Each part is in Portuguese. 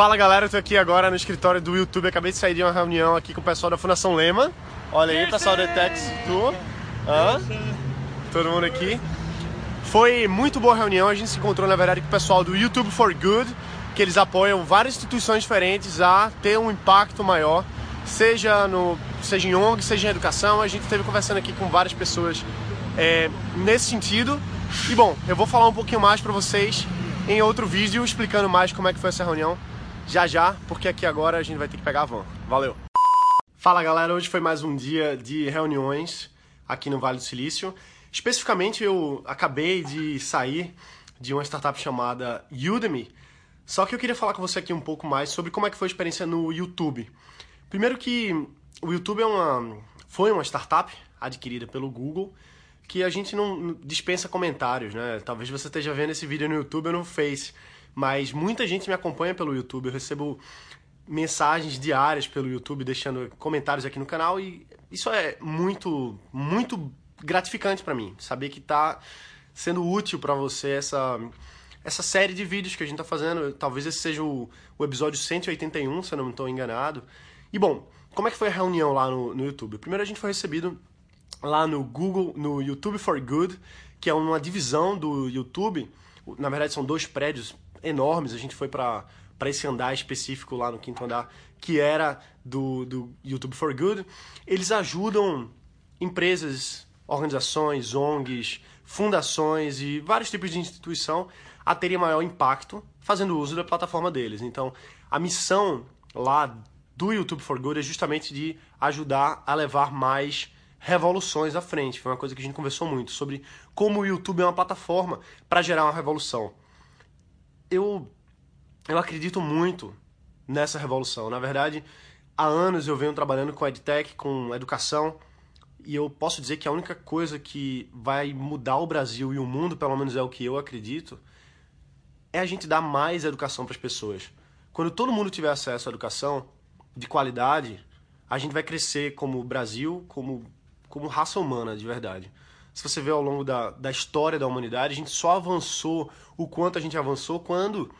Fala galera, eu tô aqui agora no escritório do YouTube. Acabei de sair de uma reunião aqui com o pessoal da Fundação Lema. Olha aí, pessoal da Tex Tour. Todo mundo aqui. Foi muito boa reunião. A gente se encontrou, na verdade, com o pessoal do YouTube for Good, que eles apoiam várias instituições diferentes a ter um impacto maior, seja, no, seja em ONG, seja em educação. A gente esteve conversando aqui com várias pessoas é, nesse sentido. E bom, eu vou falar um pouquinho mais para vocês em outro vídeo explicando mais como é que foi essa reunião já já, porque aqui agora a gente vai ter que pegar a van. Valeu! Fala galera, hoje foi mais um dia de reuniões aqui no Vale do Silício. Especificamente eu acabei de sair de uma startup chamada Udemy, só que eu queria falar com você aqui um pouco mais sobre como é que foi a experiência no YouTube. Primeiro que o YouTube é uma, foi uma startup adquirida pelo Google que a gente não dispensa comentários, né? Talvez você esteja vendo esse vídeo no YouTube ou no Face, mas muita gente me acompanha pelo YouTube, eu recebo mensagens diárias pelo YouTube deixando comentários aqui no canal e isso é muito, muito gratificante para mim, saber que tá sendo útil para você essa essa série de vídeos que a gente tá fazendo. Talvez esse seja o, o episódio 181, se eu não estou enganado. E bom, como é que foi a reunião lá no, no YouTube? Primeiro a gente foi recebido lá no Google, no YouTube for Good, que é uma divisão do YouTube. Na verdade são dois prédios enormes. A gente foi para para esse andar específico lá no quinto andar, que era do, do YouTube for Good. Eles ajudam empresas, organizações, ONGs, fundações e vários tipos de instituição a terem maior impacto fazendo uso da plataforma deles. Então, a missão lá do YouTube for Good é justamente de ajudar a levar mais revoluções à frente. Foi uma coisa que a gente conversou muito sobre como o YouTube é uma plataforma para gerar uma revolução eu, eu acredito muito nessa revolução. Na verdade, há anos eu venho trabalhando com EdTech, com educação, e eu posso dizer que a única coisa que vai mudar o Brasil e o mundo, pelo menos é o que eu acredito, é a gente dar mais educação para as pessoas. Quando todo mundo tiver acesso à educação de qualidade, a gente vai crescer como Brasil, como, como raça humana de verdade se você vê ao longo da, da história da humanidade, a gente só avançou o quanto a gente avançou quando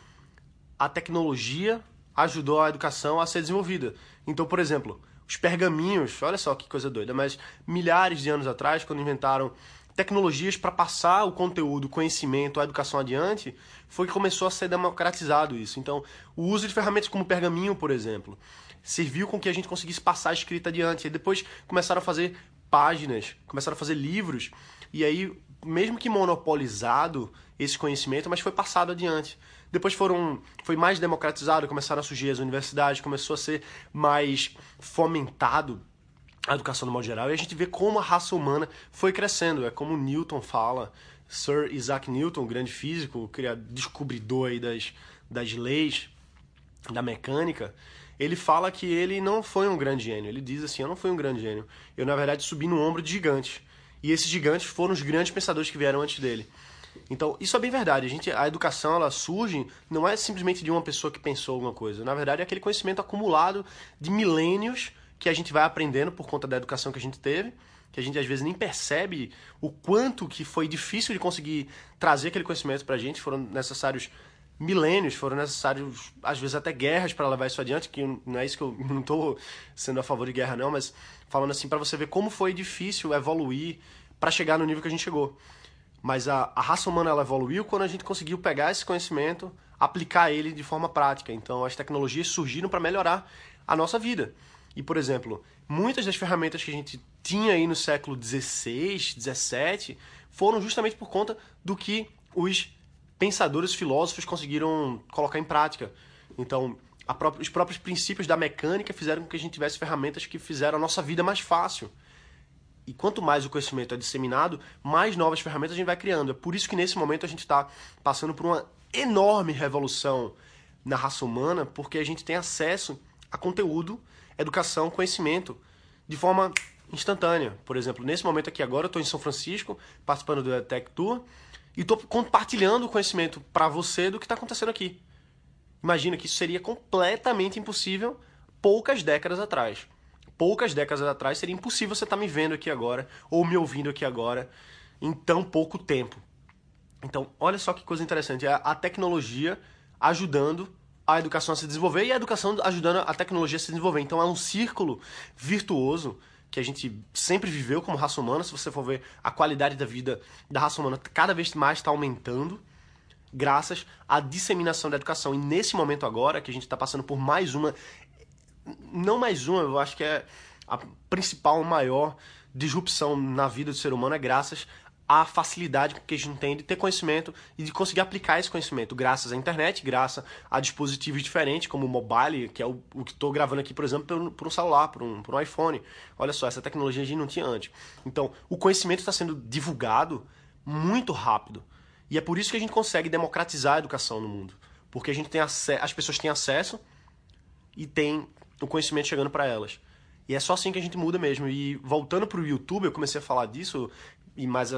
a tecnologia ajudou a educação a ser desenvolvida. Então, por exemplo, os pergaminhos, olha só que coisa doida, mas milhares de anos atrás, quando inventaram tecnologias para passar o conteúdo, o conhecimento, a educação adiante, foi que começou a ser democratizado isso. Então, o uso de ferramentas como pergaminho, por exemplo, serviu com que a gente conseguisse passar a escrita adiante. E depois começaram a fazer páginas, começaram a fazer livros, e aí, mesmo que monopolizado esse conhecimento, mas foi passado adiante. Depois foram, foi mais democratizado, começaram a surgir as universidades, começou a ser mais fomentado a educação no modo geral, e a gente vê como a raça humana foi crescendo. É como Newton fala, Sir Isaac Newton, grande físico, criador, descobridor das, das leis da mecânica, ele fala que ele não foi um grande gênio. Ele diz assim: Eu não fui um grande gênio. Eu, na verdade, subi no ombro de gigantes. E esses gigantes foram os grandes pensadores que vieram antes dele. Então, isso é bem verdade. A, gente, a educação ela surge não é simplesmente de uma pessoa que pensou alguma coisa. Na verdade, é aquele conhecimento acumulado de milênios que a gente vai aprendendo por conta da educação que a gente teve, que a gente às vezes nem percebe o quanto que foi difícil de conseguir trazer aquele conhecimento para a gente. Foram necessários milênios, foram necessários, às vezes, até guerras para levar isso adiante, que não é isso que eu não estou sendo a favor de guerra, não, mas falando assim, para você ver como foi difícil evoluir para chegar no nível que a gente chegou. Mas a, a raça humana ela evoluiu quando a gente conseguiu pegar esse conhecimento, aplicar ele de forma prática. Então, as tecnologias surgiram para melhorar a nossa vida. E, por exemplo, muitas das ferramentas que a gente tinha aí no século XVI, XVII, foram justamente por conta do que os pensadores, filósofos conseguiram colocar em prática. Então, os próprios princípios da mecânica fizeram com que a gente tivesse ferramentas que fizeram a nossa vida mais fácil. E quanto mais o conhecimento é disseminado, mais novas ferramentas a gente vai criando. É por isso que nesse momento a gente está passando por uma enorme revolução na raça humana, porque a gente tem acesso a conteúdo, educação, conhecimento de forma instantânea. Por exemplo, nesse momento aqui agora, eu estou em São Francisco, participando do Tech Tour, e estou compartilhando o conhecimento para você do que está acontecendo aqui. Imagina que isso seria completamente impossível poucas décadas atrás. Poucas décadas atrás seria impossível você estar tá me vendo aqui agora ou me ouvindo aqui agora em tão pouco tempo. Então, olha só que coisa interessante, é a tecnologia ajudando a educação a se desenvolver e a educação ajudando a tecnologia a se desenvolver. Então é um círculo virtuoso que a gente sempre viveu como raça humana. Se você for ver a qualidade da vida da raça humana, cada vez mais está aumentando graças à disseminação da educação. E nesse momento agora, que a gente está passando por mais uma, não mais uma, eu acho que é a principal, maior disrupção na vida do ser humano é graças a facilidade que a gente tem de ter conhecimento e de conseguir aplicar esse conhecimento graças à internet, graças a dispositivos diferentes, como o mobile, que é o, o que estou gravando aqui, por exemplo, por, um celular, por um, por um iPhone. Olha só, essa tecnologia a gente não tinha antes. Então, o conhecimento está sendo divulgado muito rápido. E é por isso que a gente consegue democratizar a educação no mundo. Porque a gente tem as pessoas têm acesso e tem o conhecimento chegando para elas. E é só assim que a gente muda mesmo. E voltando para o YouTube, eu comecei a falar disso, e mais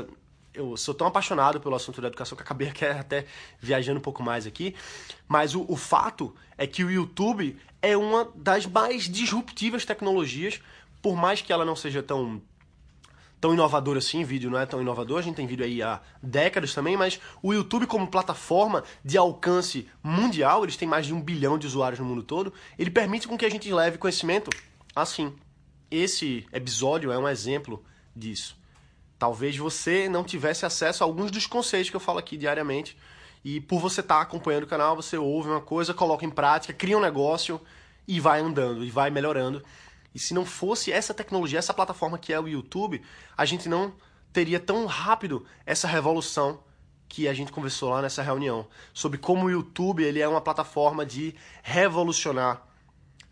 eu sou tão apaixonado pelo assunto da educação que acabei até viajando um pouco mais aqui. Mas o, o fato é que o YouTube é uma das mais disruptivas tecnologias, por mais que ela não seja tão tão inovador assim, vídeo não é tão inovador, a gente tem vídeo aí há décadas também, mas o YouTube como plataforma de alcance mundial, eles têm mais de um bilhão de usuários no mundo todo, ele permite com que a gente leve conhecimento assim. Esse episódio é um exemplo disso. Talvez você não tivesse acesso a alguns dos conceitos que eu falo aqui diariamente. E por você estar tá acompanhando o canal, você ouve uma coisa, coloca em prática, cria um negócio e vai andando, e vai melhorando. E se não fosse essa tecnologia, essa plataforma que é o YouTube, a gente não teria tão rápido essa revolução que a gente conversou lá nessa reunião. Sobre como o YouTube ele é uma plataforma de revolucionar,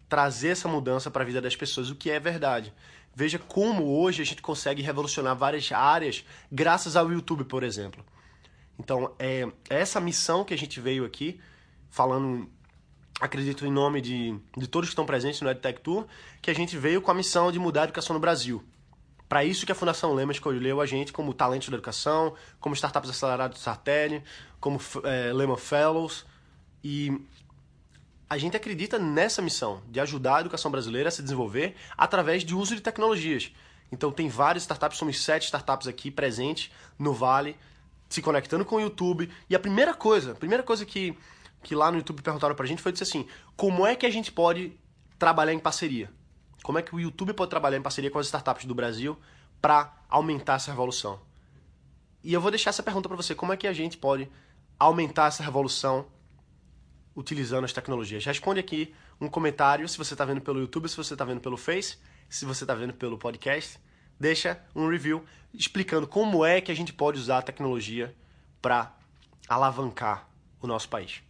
trazer essa mudança para a vida das pessoas, o que é verdade. Veja como hoje a gente consegue revolucionar várias áreas graças ao YouTube, por exemplo. Então, é, é essa missão que a gente veio aqui, falando, acredito em nome de, de todos que estão presentes no EdTech Tour, que a gente veio com a missão de mudar a educação no Brasil. Para isso que a Fundação Lema escolheu a gente como talento da educação, como startups acelerados do Sartelli, como é, Lema Fellows. E a gente acredita nessa missão de ajudar a educação brasileira a se desenvolver através de uso de tecnologias. Então tem várias startups, somos sete startups aqui presentes no Vale, se conectando com o YouTube. E a primeira coisa, a primeira coisa que, que lá no YouTube perguntaram pra gente foi dizer assim: como é que a gente pode trabalhar em parceria? Como é que o YouTube pode trabalhar em parceria com as startups do Brasil para aumentar essa revolução? E eu vou deixar essa pergunta para você: como é que a gente pode aumentar essa revolução utilizando as tecnologias. Responde aqui um comentário se você está vendo pelo YouTube, se você está vendo pelo Face, se você está vendo pelo podcast. Deixa um review explicando como é que a gente pode usar a tecnologia para alavancar o nosso país.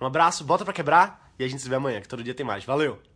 Um abraço, bota para quebrar e a gente se vê amanhã, que todo dia tem mais. Valeu!